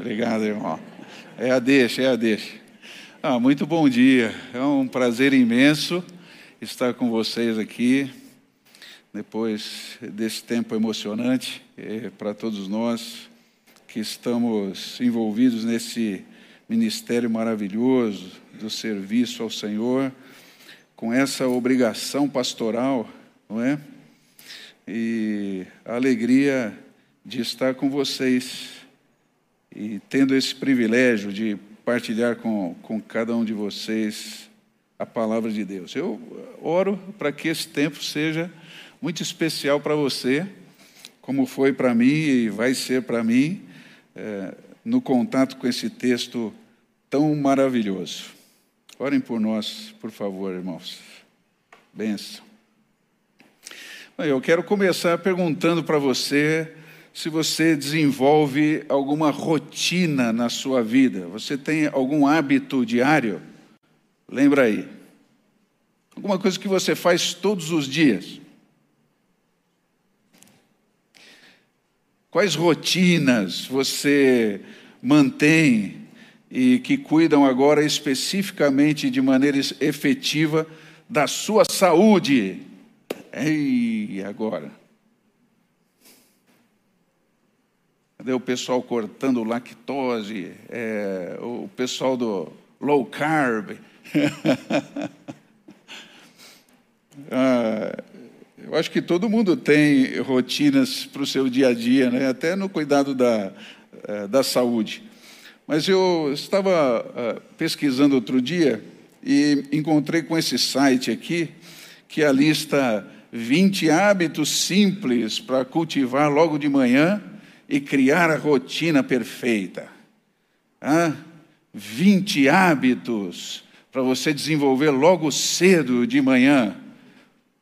Obrigado, irmão. É a deixa, é a deixa. Ah, muito bom dia. É um prazer imenso estar com vocês aqui, depois desse tempo emocionante é, para todos nós que estamos envolvidos nesse ministério maravilhoso do serviço ao Senhor, com essa obrigação pastoral, não é? E a alegria de estar com vocês e tendo esse privilégio de partilhar com, com cada um de vocês a palavra de Deus. Eu oro para que esse tempo seja muito especial para você, como foi para mim e vai ser para mim, é, no contato com esse texto tão maravilhoso. Orem por nós, por favor, irmãos. Benção. Eu quero começar perguntando para você se você desenvolve alguma rotina na sua vida. Você tem algum hábito diário? Lembra aí. Alguma coisa que você faz todos os dias. Quais rotinas você mantém e que cuidam agora especificamente de maneira efetiva da sua saúde? Ei, agora. Cadê o pessoal cortando lactose? É, o pessoal do low carb. ah, eu acho que todo mundo tem rotinas para o seu dia a dia, né? até no cuidado da, é, da saúde. Mas eu estava uh, pesquisando outro dia e encontrei com esse site aqui, que a lista 20 hábitos simples para cultivar logo de manhã e criar a rotina perfeita. Ah, 20 hábitos para você desenvolver logo cedo de manhã.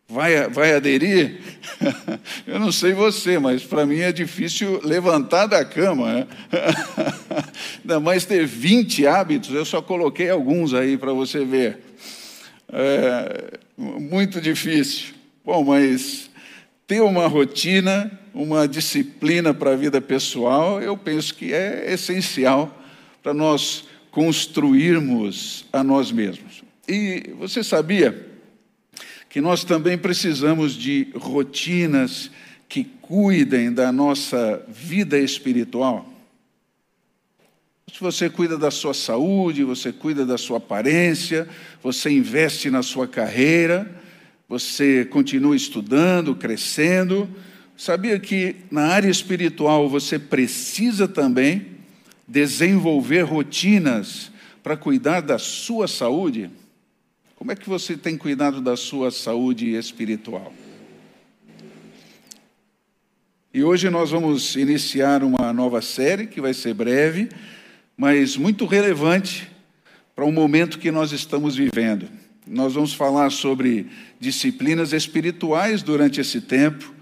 Vai, vai aderir? Eu não sei você, mas para mim é difícil levantar da cama. Né? Ainda mais ter 20 hábitos, eu só coloquei alguns aí para você ver. É, muito difícil. Bom, mas ter uma rotina, uma disciplina para a vida pessoal, eu penso que é essencial para nós construirmos a nós mesmos. E você sabia que nós também precisamos de rotinas que cuidem da nossa vida espiritual? Se você cuida da sua saúde, você cuida da sua aparência, você investe na sua carreira, você continua estudando, crescendo. Sabia que na área espiritual você precisa também desenvolver rotinas para cuidar da sua saúde? Como é que você tem cuidado da sua saúde espiritual? E hoje nós vamos iniciar uma nova série que vai ser breve, mas muito relevante para o momento que nós estamos vivendo. Nós vamos falar sobre disciplinas espirituais durante esse tempo,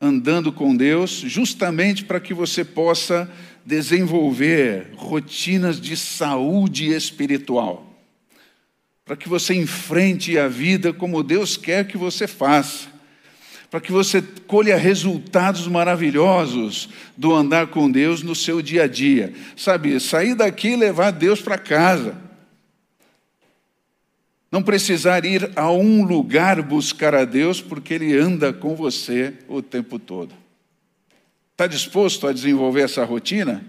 andando com Deus, justamente para que você possa desenvolver rotinas de saúde espiritual. Para que você enfrente a vida como Deus quer que você faça. Para que você colha resultados maravilhosos do andar com Deus no seu dia a dia. Sabe, sair daqui e levar Deus para casa não precisar ir a um lugar buscar a Deus, porque Ele anda com você o tempo todo. Está disposto a desenvolver essa rotina?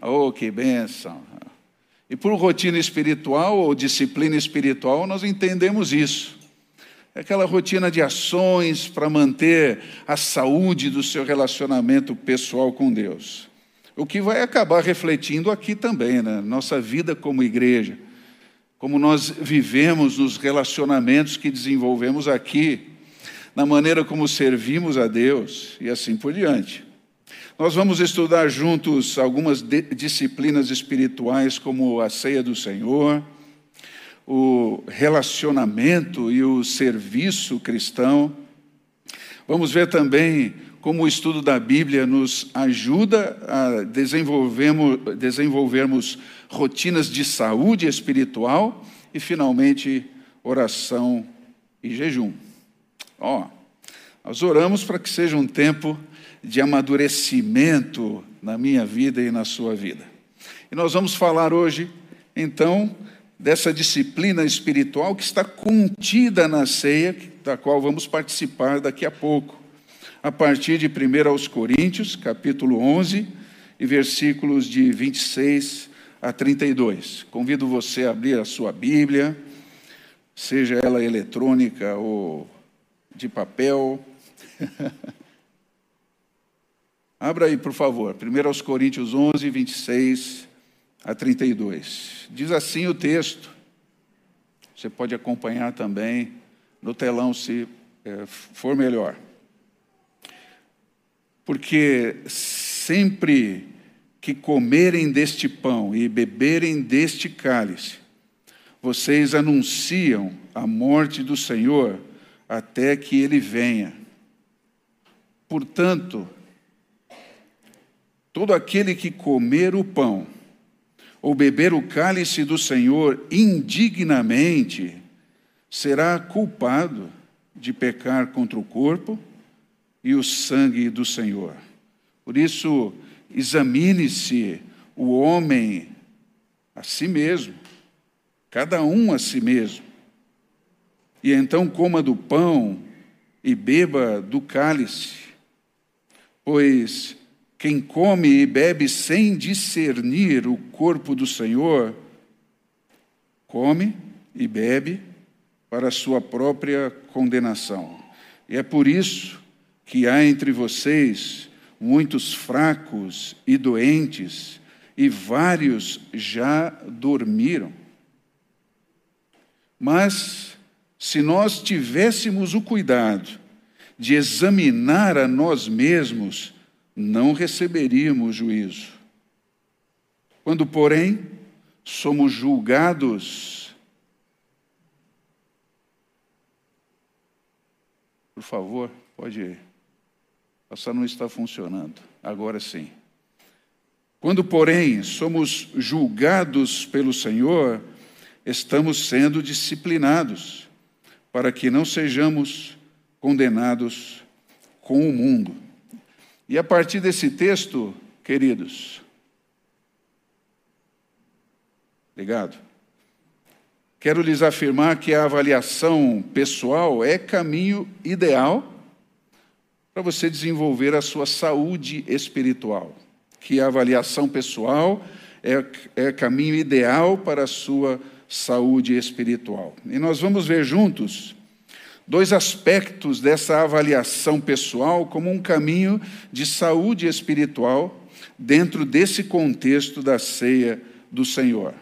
Oh, que bênção! E por rotina espiritual ou disciplina espiritual, nós entendemos isso. É aquela rotina de ações para manter a saúde do seu relacionamento pessoal com Deus. O que vai acabar refletindo aqui também, na né? nossa vida como igreja como nós vivemos nos relacionamentos que desenvolvemos aqui, na maneira como servimos a Deus e assim por diante. Nós vamos estudar juntos algumas disciplinas espirituais, como a ceia do Senhor, o relacionamento e o serviço cristão. Vamos ver também como o estudo da Bíblia nos ajuda a desenvolvermos, desenvolvermos rotinas de saúde espiritual e, finalmente, oração e jejum. Ó, nós oramos para que seja um tempo de amadurecimento na minha vida e na sua vida. E nós vamos falar hoje, então, dessa disciplina espiritual que está contida na ceia, da qual vamos participar daqui a pouco, a partir de 1 aos Coríntios, capítulo 11, e versículos de 26 a 32. Convido você a abrir a sua Bíblia, seja ela eletrônica ou de papel. Abra aí, por favor, 1 aos Coríntios 11, 26 a 32. Diz assim o texto. Você pode acompanhar também no telão, se é, for melhor. Porque sempre que comerem deste pão e beberem deste cálice, vocês anunciam a morte do Senhor até que ele venha. Portanto, todo aquele que comer o pão ou beber o cálice do Senhor indignamente será culpado de pecar contra o corpo e o sangue do Senhor. Por isso, examine-se o homem a si mesmo, cada um a si mesmo, e então coma do pão e beba do cálice, pois quem come e bebe sem discernir o corpo do Senhor, come e bebe para sua própria condenação. E é por isso que há entre vocês muitos fracos e doentes, e vários já dormiram. Mas, se nós tivéssemos o cuidado de examinar a nós mesmos, não receberíamos juízo. Quando, porém, somos julgados, por favor, pode. Essa não está funcionando. Agora sim. Quando, porém, somos julgados pelo Senhor, estamos sendo disciplinados, para que não sejamos condenados com o mundo. E a partir desse texto, queridos, ligado? Quero lhes afirmar que a avaliação pessoal é caminho ideal para você desenvolver a sua saúde espiritual. Que a avaliação pessoal é, é caminho ideal para a sua saúde espiritual. E nós vamos ver juntos dois aspectos dessa avaliação pessoal como um caminho de saúde espiritual dentro desse contexto da ceia do Senhor.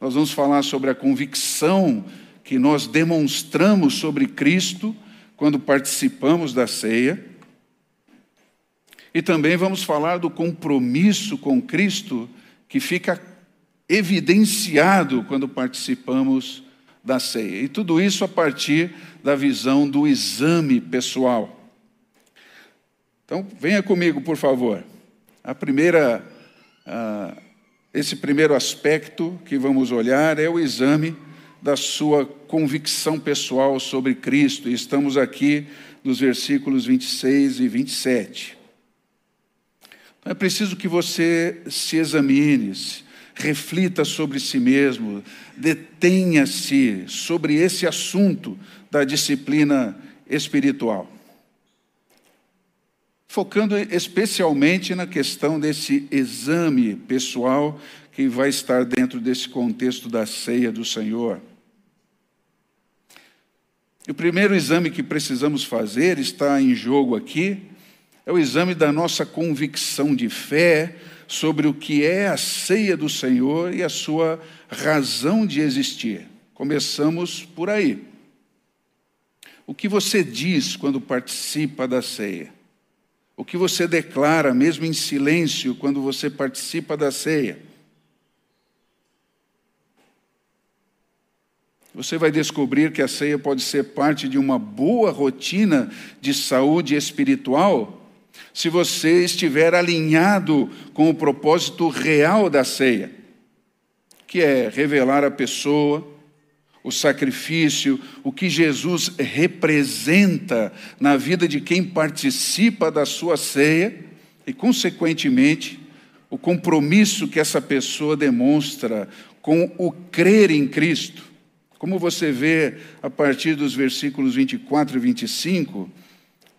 Nós vamos falar sobre a convicção que nós demonstramos sobre Cristo quando participamos da ceia. E também vamos falar do compromisso com Cristo que fica evidenciado quando participamos da ceia. E tudo isso a partir da visão do exame pessoal. Então, venha comigo, por favor. A primeira, esse primeiro aspecto que vamos olhar é o exame da sua convicção pessoal sobre Cristo. E estamos aqui nos versículos 26 e 27. Então, é preciso que você se examine, reflita sobre si mesmo, detenha-se sobre esse assunto da disciplina espiritual. Focando especialmente na questão desse exame pessoal que vai estar dentro desse contexto da ceia do Senhor. E o primeiro exame que precisamos fazer está em jogo aqui, é o exame da nossa convicção de fé sobre o que é a ceia do Senhor e a sua razão de existir. Começamos por aí. O que você diz quando participa da ceia? O que você declara, mesmo em silêncio, quando você participa da ceia? Você vai descobrir que a ceia pode ser parte de uma boa rotina de saúde espiritual se você estiver alinhado com o propósito real da ceia, que é revelar a pessoa, o sacrifício, o que Jesus representa na vida de quem participa da sua ceia e, consequentemente, o compromisso que essa pessoa demonstra com o crer em Cristo. Como você vê a partir dos versículos 24 e 25,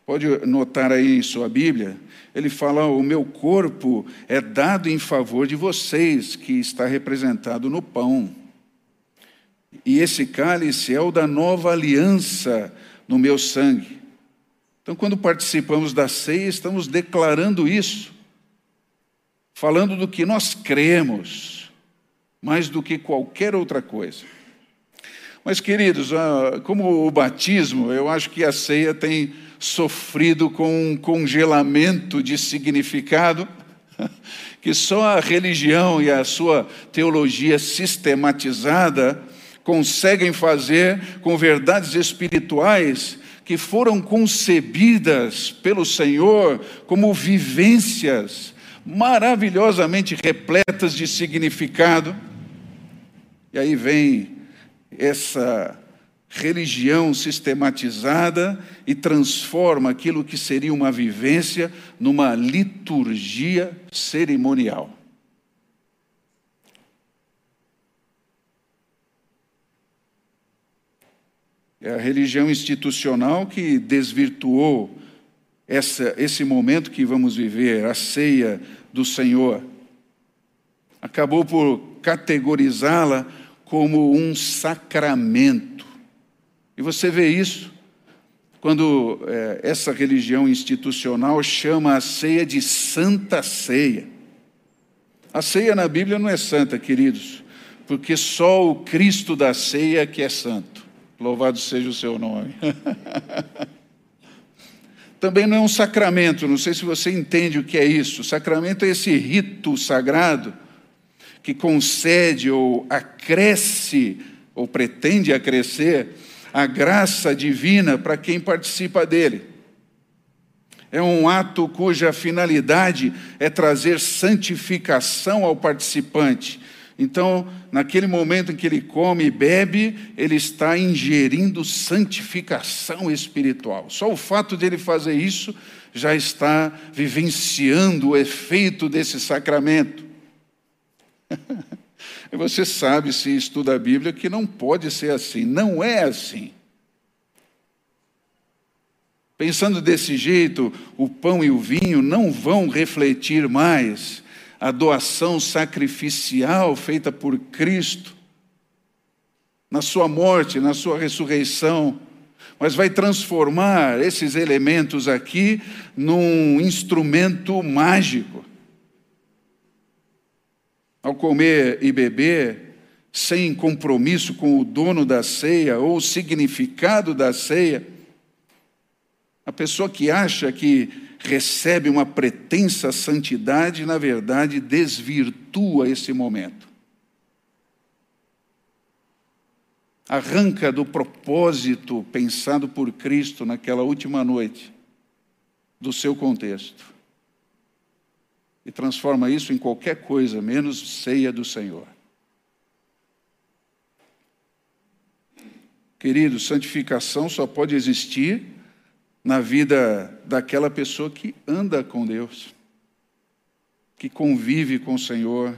pode notar aí em sua Bíblia, ele fala: O meu corpo é dado em favor de vocês, que está representado no pão. E esse cálice é o da nova aliança no meu sangue. Então, quando participamos da ceia, estamos declarando isso, falando do que nós cremos, mais do que qualquer outra coisa. Mas, queridos, ah, como o batismo, eu acho que a ceia tem sofrido com um congelamento de significado que só a religião e a sua teologia sistematizada conseguem fazer com verdades espirituais que foram concebidas pelo Senhor como vivências maravilhosamente repletas de significado. E aí vem essa religião sistematizada e transforma aquilo que seria uma vivência numa liturgia cerimonial. É a religião institucional que desvirtuou essa, esse momento que vamos viver, a ceia do Senhor. Acabou por categorizá-la como um sacramento. E você vê isso quando é, essa religião institucional chama a ceia de Santa Ceia. A ceia na Bíblia não é santa, queridos, porque só o Cristo da ceia que é santo. Louvado seja o seu nome. Também não é um sacramento, não sei se você entende o que é isso. O sacramento é esse rito sagrado que concede ou acresce, ou pretende acrescer, a graça divina para quem participa dele. É um ato cuja finalidade é trazer santificação ao participante, então, naquele momento em que ele come e bebe, ele está ingerindo santificação espiritual. Só o fato de ele fazer isso já está vivenciando o efeito desse sacramento. Você sabe, se estuda a Bíblia, que não pode ser assim, não é assim. Pensando desse jeito, o pão e o vinho não vão refletir mais a doação sacrificial feita por Cristo, na sua morte, na sua ressurreição, mas vai transformar esses elementos aqui num instrumento mágico. Ao comer e beber, sem compromisso com o dono da ceia ou o significado da ceia, a pessoa que acha que recebe uma pretensa santidade, na verdade, desvirtua esse momento. Arranca do propósito pensado por Cristo naquela última noite, do seu contexto, e transforma isso em qualquer coisa menos ceia do Senhor. Querido, santificação só pode existir na vida daquela pessoa que anda com Deus, que convive com o Senhor,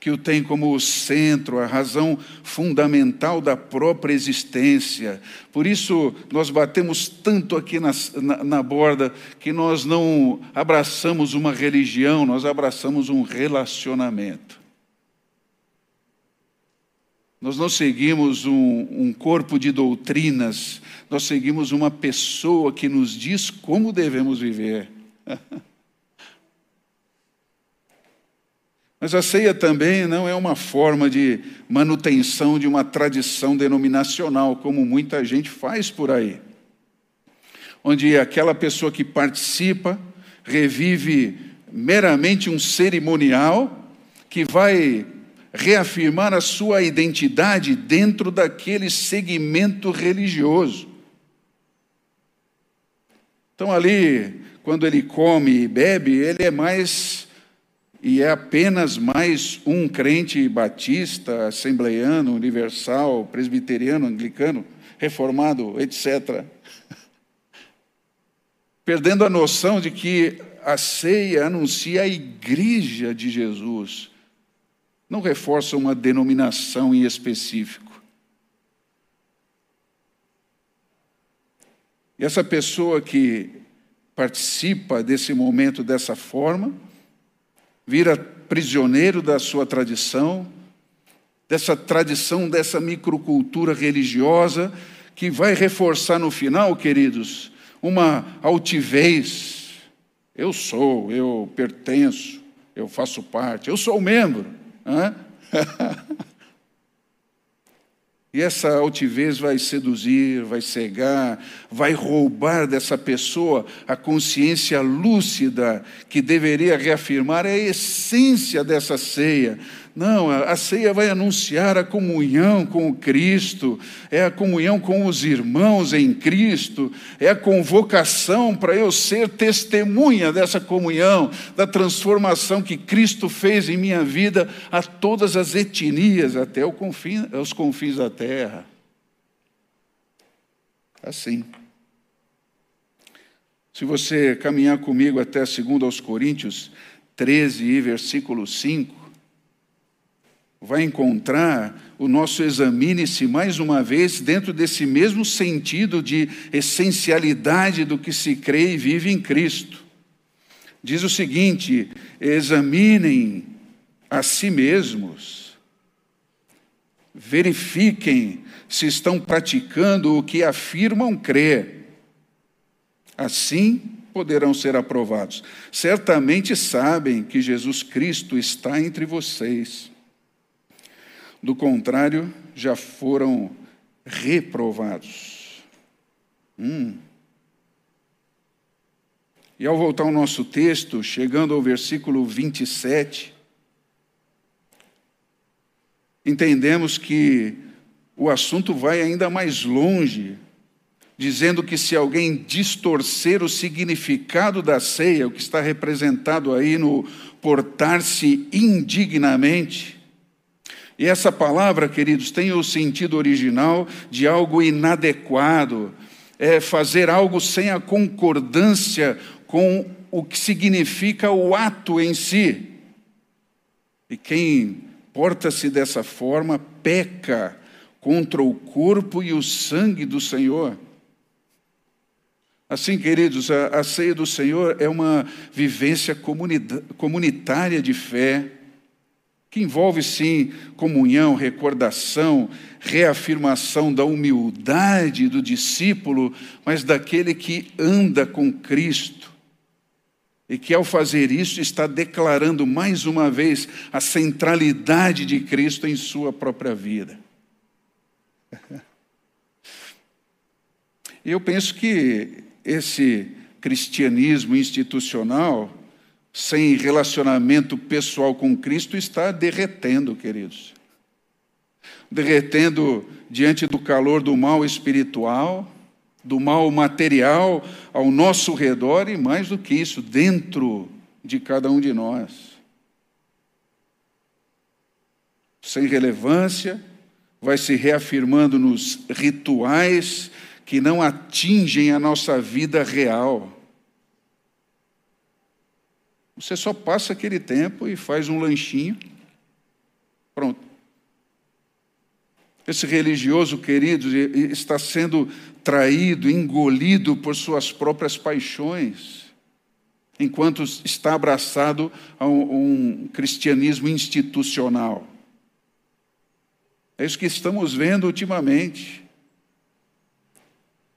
que o tem como o centro, a razão fundamental da própria existência. Por isso, nós batemos tanto aqui na, na, na, borda que nós não abraçamos uma religião, nós abraçamos um relacionamento. Nós não seguimos um, um, corpo de doutrinas, nós seguimos uma pessoa que nos diz como devemos viver. Mas a ceia também não é uma forma de manutenção de uma tradição denominacional, como muita gente faz por aí. Onde aquela pessoa que participa revive meramente um cerimonial que vai reafirmar a sua identidade dentro daquele segmento religioso. Então, ali, quando ele come e bebe, ele é mais e é apenas mais um crente batista, assembleiano, universal, presbiteriano, anglicano, reformado, etc. Perdendo a noção de que a ceia anuncia a igreja de Jesus, não reforça uma denominação em específico. E essa pessoa que participa desse momento dessa forma, vira prisioneiro da sua tradição, dessa tradição, dessa microcultura religiosa, que vai reforçar no final, queridos, uma altivez. Eu sou, eu pertenço, eu faço parte, eu sou membro. E essa altivez vai seduzir, vai cegar, vai roubar dessa pessoa a consciência lúcida que deveria reafirmar a essência dessa ceia, não, a ceia vai anunciar a comunhão com o Cristo, é a comunhão com os irmãos em Cristo, é a convocação para eu ser testemunha dessa comunhão, da transformação que Cristo fez em minha vida a todas as etnias, até os confins da terra. Assim. Se você caminhar comigo até 2 aos Coríntios 13, versículo 5, vai encontrar o nosso examine-se mais uma vez dentro desse mesmo sentido de essencialidade do que se crê e vive em Cristo. Diz o seguinte: examinem a si mesmos, verifiquem se estão praticando o que afirmam crer. Assim poderão ser aprovados. Certamente sabem que Jesus Cristo está entre vocês do contrário, já foram reprovados. Hum. E ao voltar ao nosso texto, chegando ao versículo 27, entendemos que o assunto vai ainda mais longe, dizendo que se alguém distorcer o significado da ceia, o que está representado aí no portar-se indignamente, e essa palavra, queridos, tem o sentido original de algo inadequado, é fazer algo sem a concordância com o que significa o ato em si. E quem porta-se dessa forma peca contra o corpo e o sangue do Senhor. Assim, queridos, a, a ceia do Senhor é uma vivência comunitária de fé que envolve sim comunhão, recordação, reafirmação da humildade do discípulo, mas daquele que anda com Cristo. E que ao fazer isso está declarando mais uma vez a centralidade de Cristo em sua própria vida. Eu penso que esse cristianismo institucional sem relacionamento pessoal com Cristo está derretendo, queridos. Derretendo diante do calor do mal espiritual, do mal material ao nosso redor e, mais do que isso, dentro de cada um de nós. Sem relevância, vai se reafirmando nos rituais que não atingem a nossa vida real você só passa aquele tempo e faz um lanchinho. Pronto. Esse religioso, querido, está sendo traído, engolido por suas próprias paixões, enquanto está abraçado a um, cristianismo institucional. É isso que estamos vendo ultimamente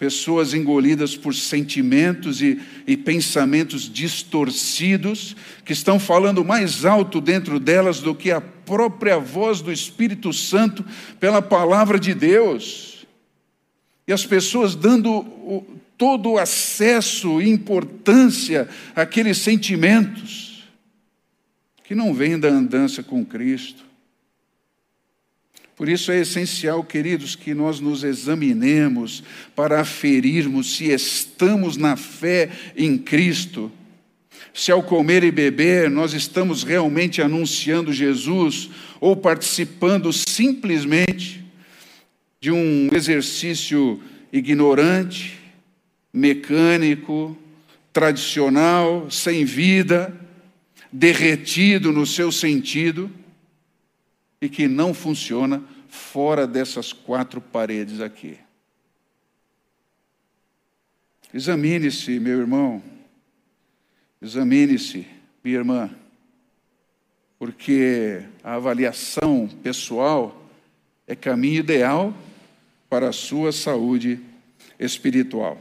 pessoas engolidas por sentimentos e, e, pensamentos distorcidos, que estão falando mais alto dentro delas do que a própria voz do Espírito Santo pela palavra de Deus. E as pessoas dando o, todo o acesso e importância àqueles sentimentos que não vêm da andança com Cristo. Por isso é essencial, queridos, que nós nos examinemos para aferirmos se estamos na fé em Cristo. Se ao comer e beber nós estamos realmente anunciando Jesus ou participando simplesmente de um exercício ignorante, mecânico, tradicional, sem vida, derretido no seu sentido e que não funciona fora dessas quatro paredes aqui. Examine-se, meu irmão, examine-se, minha irmã, porque a avaliação pessoal é caminho ideal para a sua saúde espiritual.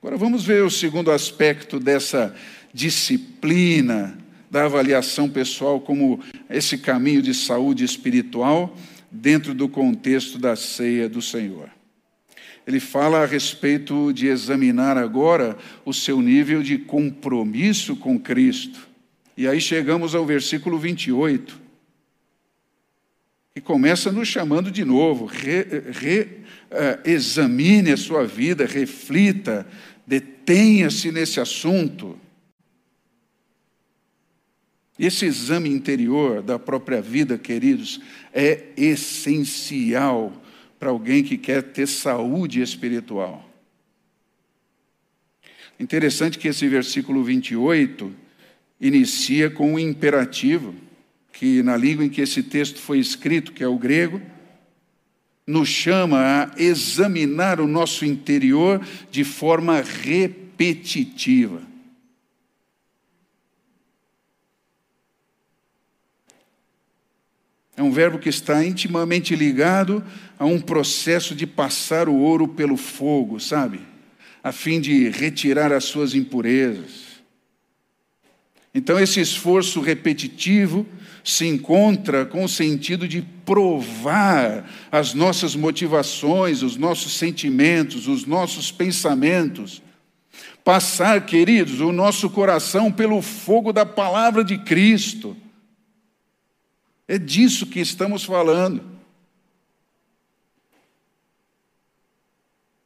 Agora vamos ver o segundo aspecto dessa disciplina da avaliação pessoal como esse caminho de saúde espiritual dentro do contexto da ceia do Senhor. Ele fala a respeito de examinar agora o seu nível de compromisso com Cristo. E aí chegamos ao versículo 28, que começa nos chamando de novo: re, re, uh, examine a sua vida, reflita, detenha-se nesse assunto. Esse exame interior da própria vida, queridos, é essencial para alguém que quer ter saúde espiritual. Interessante que esse versículo 28 inicia com um imperativo, que na língua em que esse texto foi escrito, que é o grego, nos chama a examinar o nosso interior de forma repetitiva. É um verbo que está intimamente ligado a um processo de passar o ouro pelo fogo, sabe? A fim de retirar as suas impurezas. Então, esse esforço repetitivo se encontra com o sentido de provar as nossas motivações, os nossos sentimentos, os nossos pensamentos. Passar, queridos, o nosso coração pelo fogo da palavra de Cristo é disso que estamos falando.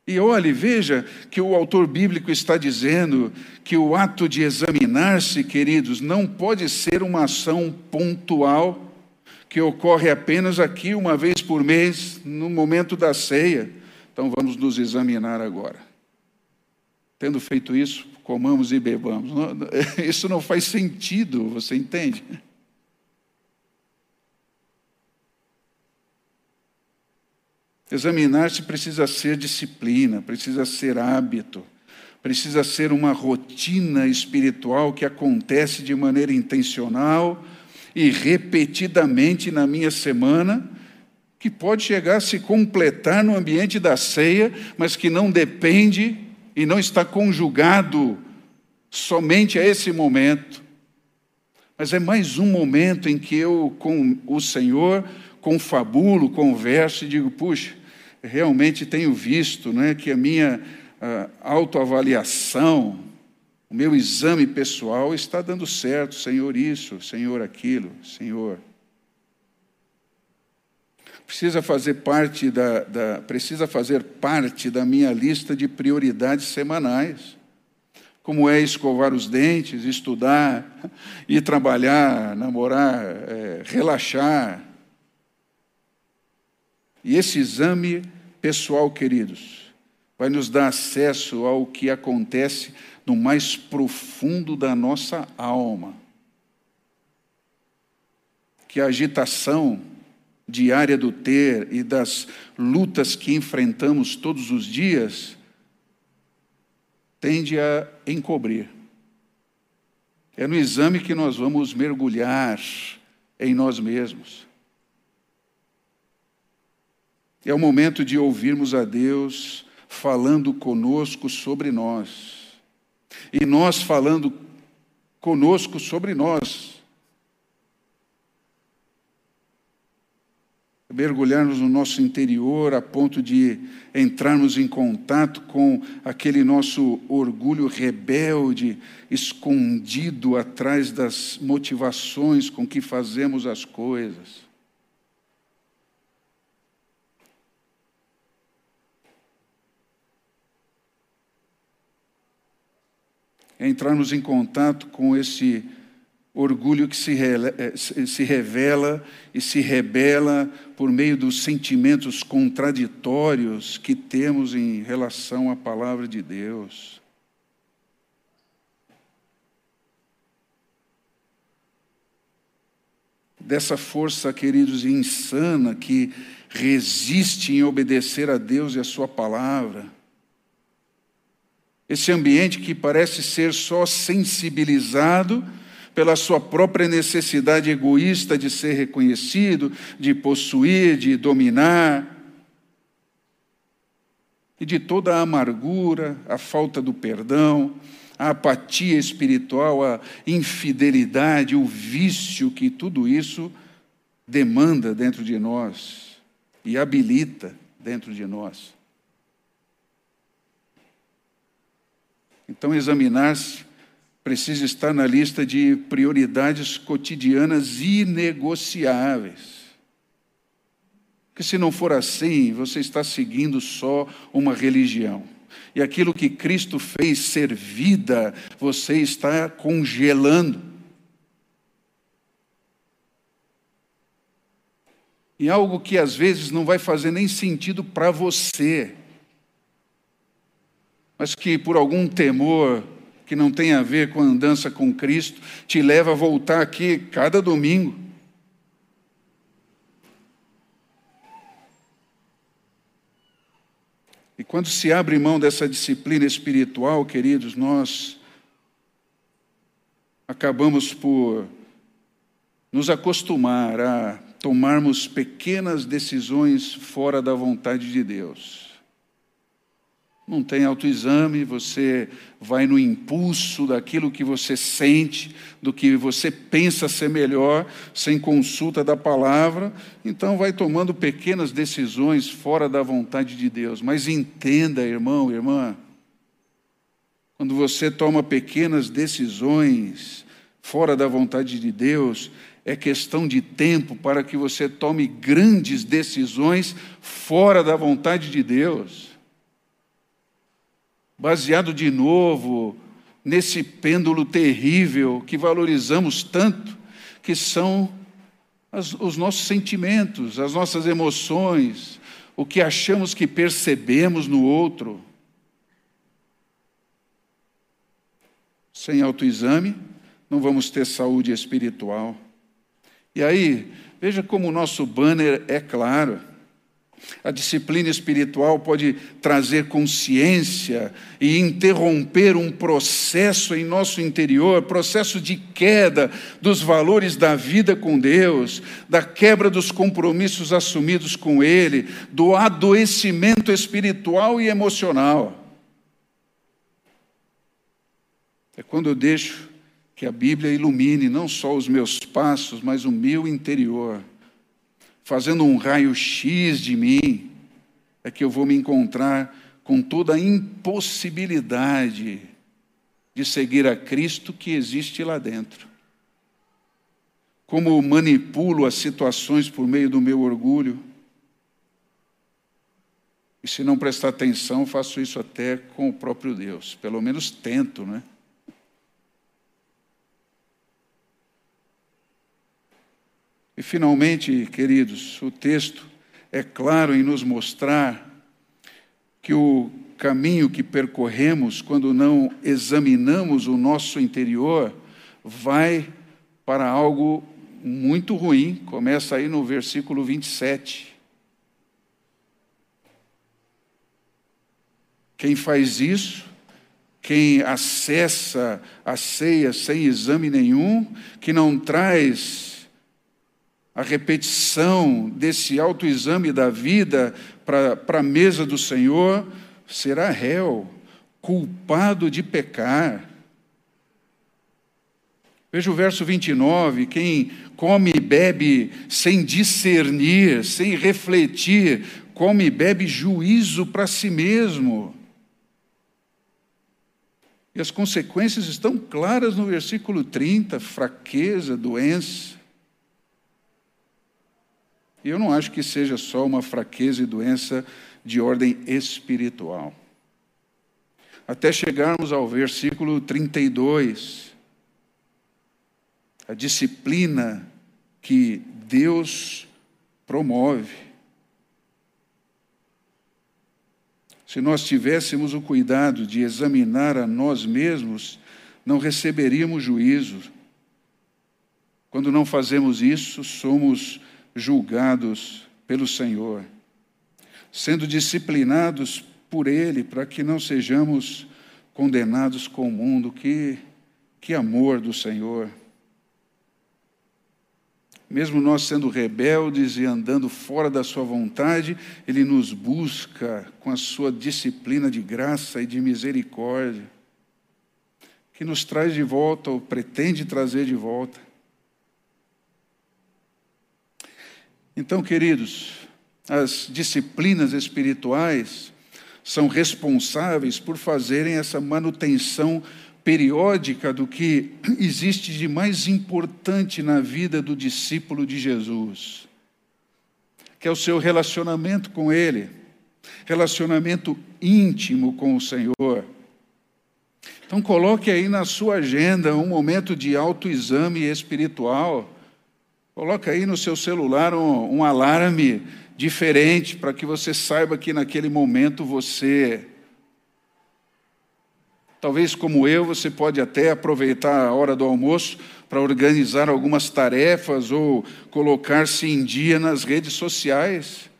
E olhe, veja que o autor bíblico está dizendo que o ato de examinar-se, queridos, não pode ser uma ação pontual que ocorre apenas aqui uma vez por mês, no momento da ceia. Então vamos nos examinar agora. Tendo feito isso, comamos e bebamos. Isso não faz sentido, você entende? Examinar-se precisa ser disciplina, precisa ser hábito, precisa ser uma rotina espiritual que acontece de maneira intencional e repetidamente na minha semana, que pode chegar a se completar no ambiente da ceia, mas que não depende e não está conjugado somente a esse momento. Mas é mais um momento em que eu, com o Senhor, confabulo, converso e digo, puxa, realmente tenho visto né, que a minha uh, autoavaliação, o meu exame pessoal está dando certo, Senhor isso, Senhor aquilo, Senhor. Precisa fazer parte da, da, precisa fazer parte da minha lista de prioridades semanais como é escovar os dentes, estudar, ir trabalhar, namorar, é, relaxar, e esse exame pessoal, queridos, vai nos dar acesso ao que acontece no mais profundo da nossa alma. Que a agitação diária do ter e das lutas que enfrentamos todos os dias tende a encobrir. É no exame que nós vamos mergulhar em nós mesmos. É o momento de ouvirmos a Deus falando conosco sobre nós. E nós falando conosco sobre nós. Mergulharmos no nosso interior a ponto de entrarmos em contato com aquele nosso orgulho rebelde, escondido atrás das motivações com que fazemos as coisas. é entrarmos em contato com esse orgulho que eh, se, se revela e se rebela por meio dos sentimentos contraditórios que temos em relação à palavra de Deus. dessa força, queridos, insana que resiste em obedecer a Deus e a Sua palavra. Esse ambiente que parece ser só sensibilizado pela sua própria necessidade egoísta de ser reconhecido, de possuir, de dominar, e de toda a amargura, a falta do perdão, a apatia espiritual, a infidelidade, o vício que tudo isso demanda dentro de nós e habilita dentro de nós. Então, examinar-se precisa estar na lista de prioridades cotidianas inegociáveis. Porque se não for assim, você está seguindo só uma religião. E aquilo que Cristo fez ser vida, você está congelando. E algo que às vezes não vai fazer nem sentido para você mas que por algum temor que não tem a ver com a andança com Cristo, te leva a voltar aqui cada domingo. E quando se abre mão dessa disciplina espiritual, queridos, nós acabamos por nos acostumar a tomarmos pequenas decisões fora da vontade de Deus. Não tem autoexame, você vai no impulso daquilo que você sente, do que você pensa ser melhor, sem consulta da palavra, então vai tomando pequenas decisões fora da vontade de Deus. Mas entenda, irmão, irmã, quando você toma pequenas decisões fora da vontade de Deus, é questão de tempo para que você tome grandes decisões fora da vontade de Deus baseado de novo nesse pêndulo terrível que valorizamos tanto, que são as, os nossos sentimentos, as nossas emoções, o que achamos que percebemos no outro. Sem autoexame, não vamos ter saúde espiritual. E aí, veja como o nosso banner é claro. A disciplina espiritual pode trazer consciência e interromper um processo em nosso interior, processo de queda dos valores da vida com Deus, da quebra dos compromissos assumidos com Ele, do adoecimento espiritual e emocional. É quando eu deixo que a Bíblia ilumine não só os meus passos, mas o meu interior fazendo um raio-x de mim, é que eu vou me encontrar com toda a impossibilidade de seguir a Cristo que existe lá dentro. Como manipulo as situações por meio do meu orgulho. E se não prestar atenção, faço isso até com o próprio Deus. Pelo menos tento, né? E finalmente, queridos, o texto é claro em nos mostrar que o caminho que percorremos quando não examinamos o nosso interior vai para algo muito ruim. Começa aí no versículo 27. Quem faz isso, quem acessa a ceia sem exame nenhum, que não traz a repetição desse autoexame da vida para a mesa do Senhor, será réu, culpado de pecar. Veja o verso 29, quem come e bebe sem discernir, sem refletir, come e bebe juízo para si mesmo. E as consequências estão claras no versículo 30: fraqueza, doença. E eu não acho que seja só uma fraqueza e doença de ordem espiritual. Até chegarmos ao versículo 32. A disciplina que Deus promove. Se nós tivéssemos o cuidado de examinar a nós mesmos, não receberíamos juízo Quando não fazemos isso, somos julgados pelo Senhor, sendo disciplinados por Ele, para que não sejamos condenados com o mundo. Que, que amor do Senhor! Mesmo nós sendo rebeldes e andando fora da Sua vontade, Ele nos busca com a Sua disciplina de graça e de misericórdia, que nos traz de volta, ou pretende trazer de volta. Então, queridos, as disciplinas espirituais são responsáveis por fazerem essa manutenção periódica do que existe de mais importante na vida do discípulo de Jesus, que é o seu relacionamento com Ele, relacionamento íntimo com o Senhor. Então, coloque aí na sua agenda um momento de autoexame espiritual. Coloque aí no seu celular um, um alarme diferente para que você saiba que naquele momento você Talvez, como eu, você pode até aproveitar a hora do almoço para organizar algumas tarefas ou colocar-se em dia nas redes sociais.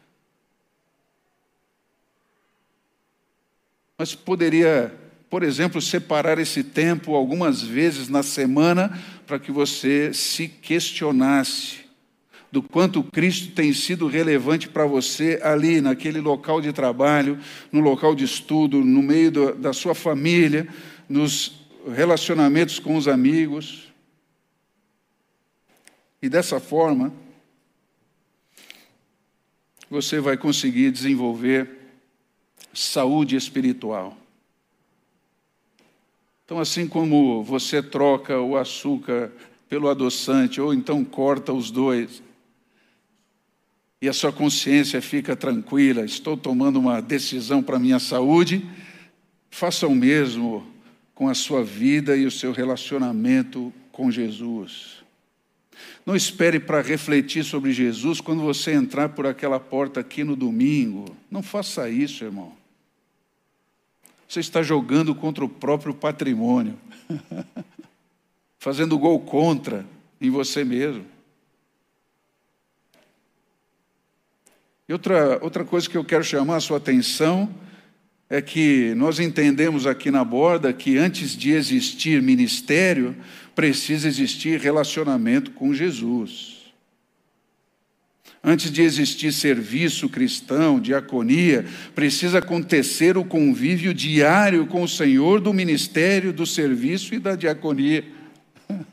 Mas poderia, por exemplo, separar esse tempo algumas vezes na semana para que você se questionasse do quanto Cristo tem sido relevante para você ali, naquele local de trabalho, no local de estudo, no meio do, da sua família, nos relacionamentos com os amigos. E dessa forma, você vai conseguir desenvolver saúde espiritual. Então, assim como você troca o açúcar pelo adoçante, ou então corta os dois, e a sua consciência fica tranquila, estou tomando uma decisão para a minha saúde, faça o mesmo com a sua vida e o seu relacionamento com Jesus. Não espere para refletir sobre Jesus quando você entrar por aquela porta aqui no domingo. Não faça isso, irmão. Você está jogando contra o próprio patrimônio, fazendo gol contra em você mesmo. E outra, outra coisa que eu quero chamar a sua atenção é que nós entendemos aqui na borda que antes de existir ministério, precisa existir relacionamento com Jesus. Antes de existir serviço cristão, diaconia, precisa acontecer o convívio diário com o Senhor do ministério, do serviço e da diaconia.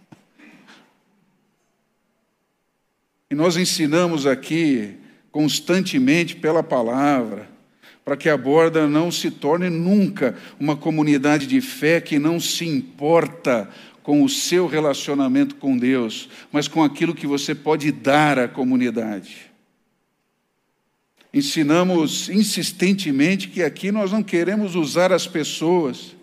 E nós ensinamos aqui constantemente pela palavra, para que a borda não se torne nunca uma comunidade de fé que não se importa com o seu relacionamento com Deus, mas com aquilo que você pode dar à comunidade. Ensinamos insistentemente que aqui nós não queremos usar as pessoas.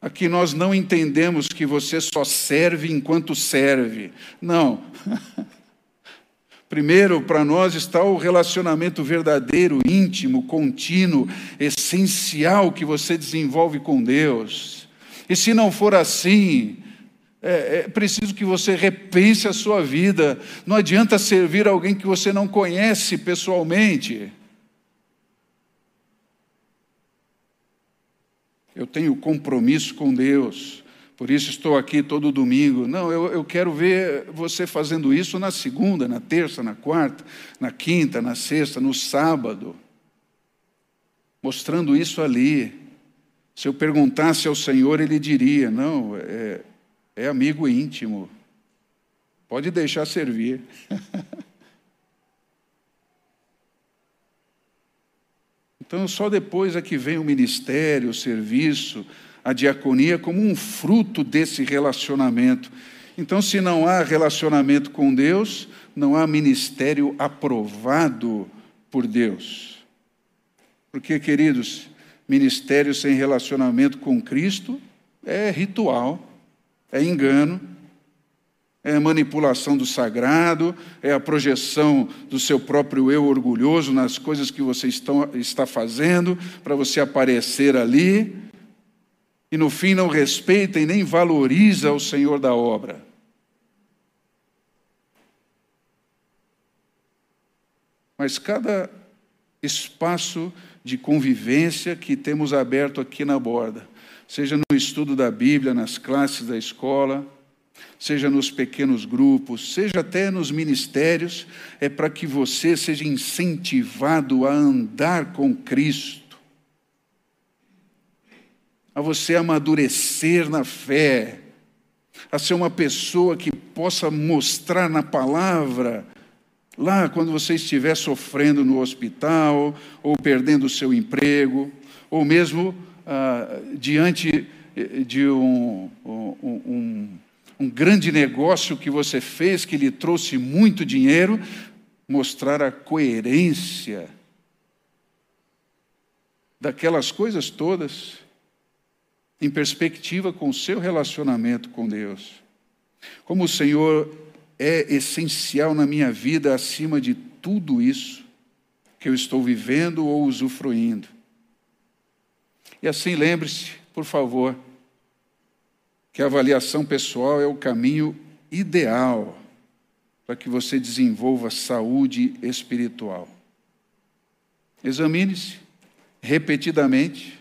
Aqui nós não entendemos que você só serve enquanto serve. Não. Primeiro, para nós está o relacionamento verdadeiro, íntimo, contínuo, essencial que você desenvolve com Deus. E se não for assim, é, é, preciso que você repense a sua vida. Não adianta servir alguém que você não conhece pessoalmente. Eu tenho compromisso com Deus. Por isso estou aqui todo domingo. Não, eu, eu quero ver você fazendo isso na segunda, na terça, na quarta, na quinta, na sexta, no sábado. Mostrando isso ali. Se eu perguntasse ao Senhor, ele diria: não, é, é amigo íntimo. Pode deixar servir. então, só depois é que vem o ministério, o serviço, a diaconia como um fruto desse relacionamento. Então, se não há relacionamento com Deus, não há ministério aprovado por Deus. Porque, queridos, ministério sem relacionamento com Cristo é ritual, é engano, é manipulação do sagrado, é a projeção do seu próprio eu orgulhoso nas coisas que você está fazendo para você aparecer ali. e no fim não respeita e nem valoriza o Senhor da obra. Mas cada espaço de convivência que temos aberto aqui na borda, seja no estudo da Bíblia, nas classes da escola, seja nos pequenos grupos, seja até nos ministérios, é para que você seja incentivado a andar com Cristo, a você amadurecer na fé, a ser uma pessoa que possa mostrar na palavra, lá quando você estiver sofrendo no hospital, ou perdendo o seu emprego, ou mesmo ah, diante de um, um, um um grande negócio que você fez que lhe trouxe muito dinheiro, mostrar a coerência daquelas coisas todas em perspectiva com o seu relacionamento com Deus. Como o Senhor é essencial na minha vida acima de tudo isso que eu estou vivendo ou usufruindo. E assim lembre-se, por favor, que a avaliação pessoal é o caminho ideal para que você desenvolva saúde espiritual. Examine-se repetidamente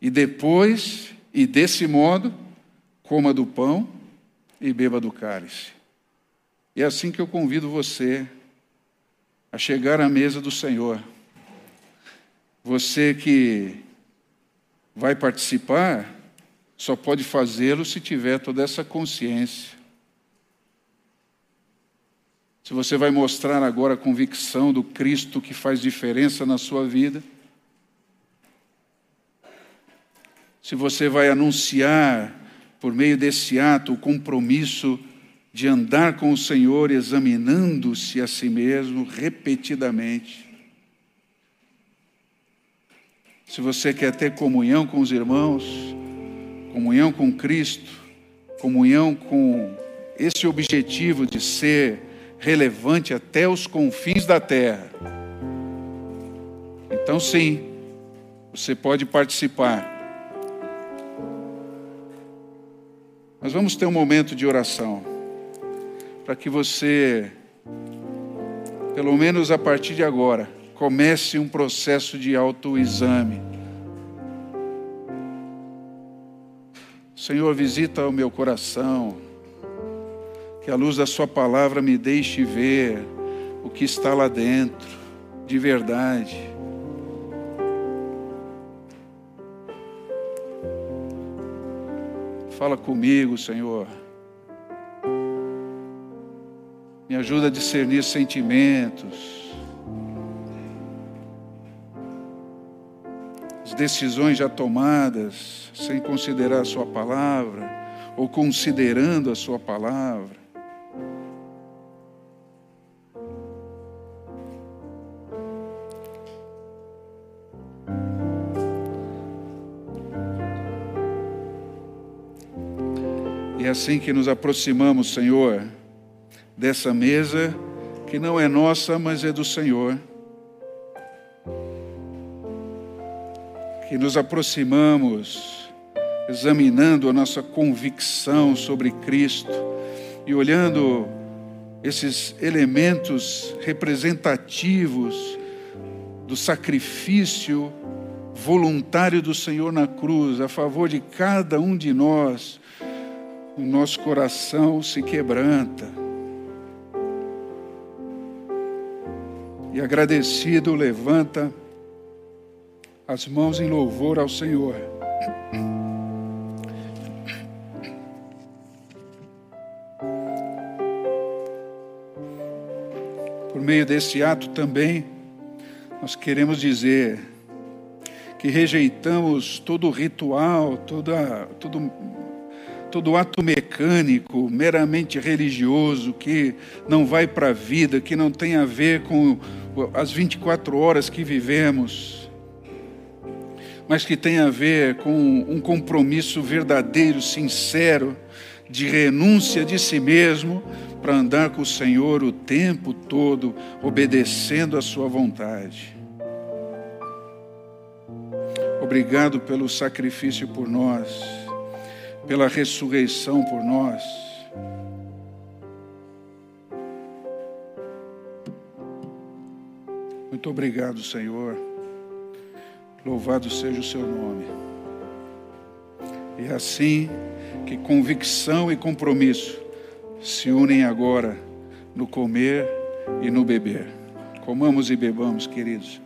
e depois, e desse modo, coma do pão e beba do cálice. E é assim que eu convido você a chegar à mesa do Senhor. Você que vai participar, só pode fazê-lo se tiver toda essa consciência. Se você vai mostrar agora a convicção do Cristo que faz diferença na sua vida, se você vai anunciar por meio desse ato o compromisso de andar com o Senhor examinando-se a si mesmo repetidamente. Se você quer ter comunhão com os irmãos, comunhão com Cristo, comunhão com esse objetivo de ser relevante até os confins da terra. Então, sim, você pode participar. Mas vamos ter um momento de oração, para que você, pelo menos a partir de agora, comece um processo de autoexame Senhor, visita o meu coração, que a luz da Sua palavra me deixe ver o que está lá dentro, de verdade. Fala comigo, Senhor. Me ajuda a discernir sentimentos. decisões já tomadas sem considerar a Sua palavra, ou considerando a Sua palavra. E é assim que nos aproximamos, Senhor, dessa mesa que não é nossa, mas é do Senhor. que nos aproximamos examinando a nossa convicção sobre Cristo e olhando esses elementos representativos do sacrifício voluntário do Senhor na cruz a favor de cada um de nós, o nosso coração se quebranta. E agradecido levanta as mãos em louvor ao Senhor. Por meio desse ato também, nós queremos dizer que rejeitamos todo ritual, toda, todo, todo ato mecânico, meramente religioso, que não vai para a vida, que não tem a ver com as 24 horas que vivemos mas que tem a ver com um compromisso verdadeiro, sincero, de renúncia de si mesmo para andar com o Senhor o tempo todo, obedecendo a Sua vontade. Obrigado pelo sacrifício por nós, pela ressurreição por nós. Muito obrigado, Senhor. Louvado seja o seu nome. E é assim que convicção e compromisso se unem agora no comer e no beber. Comamos e bebamos, queridos.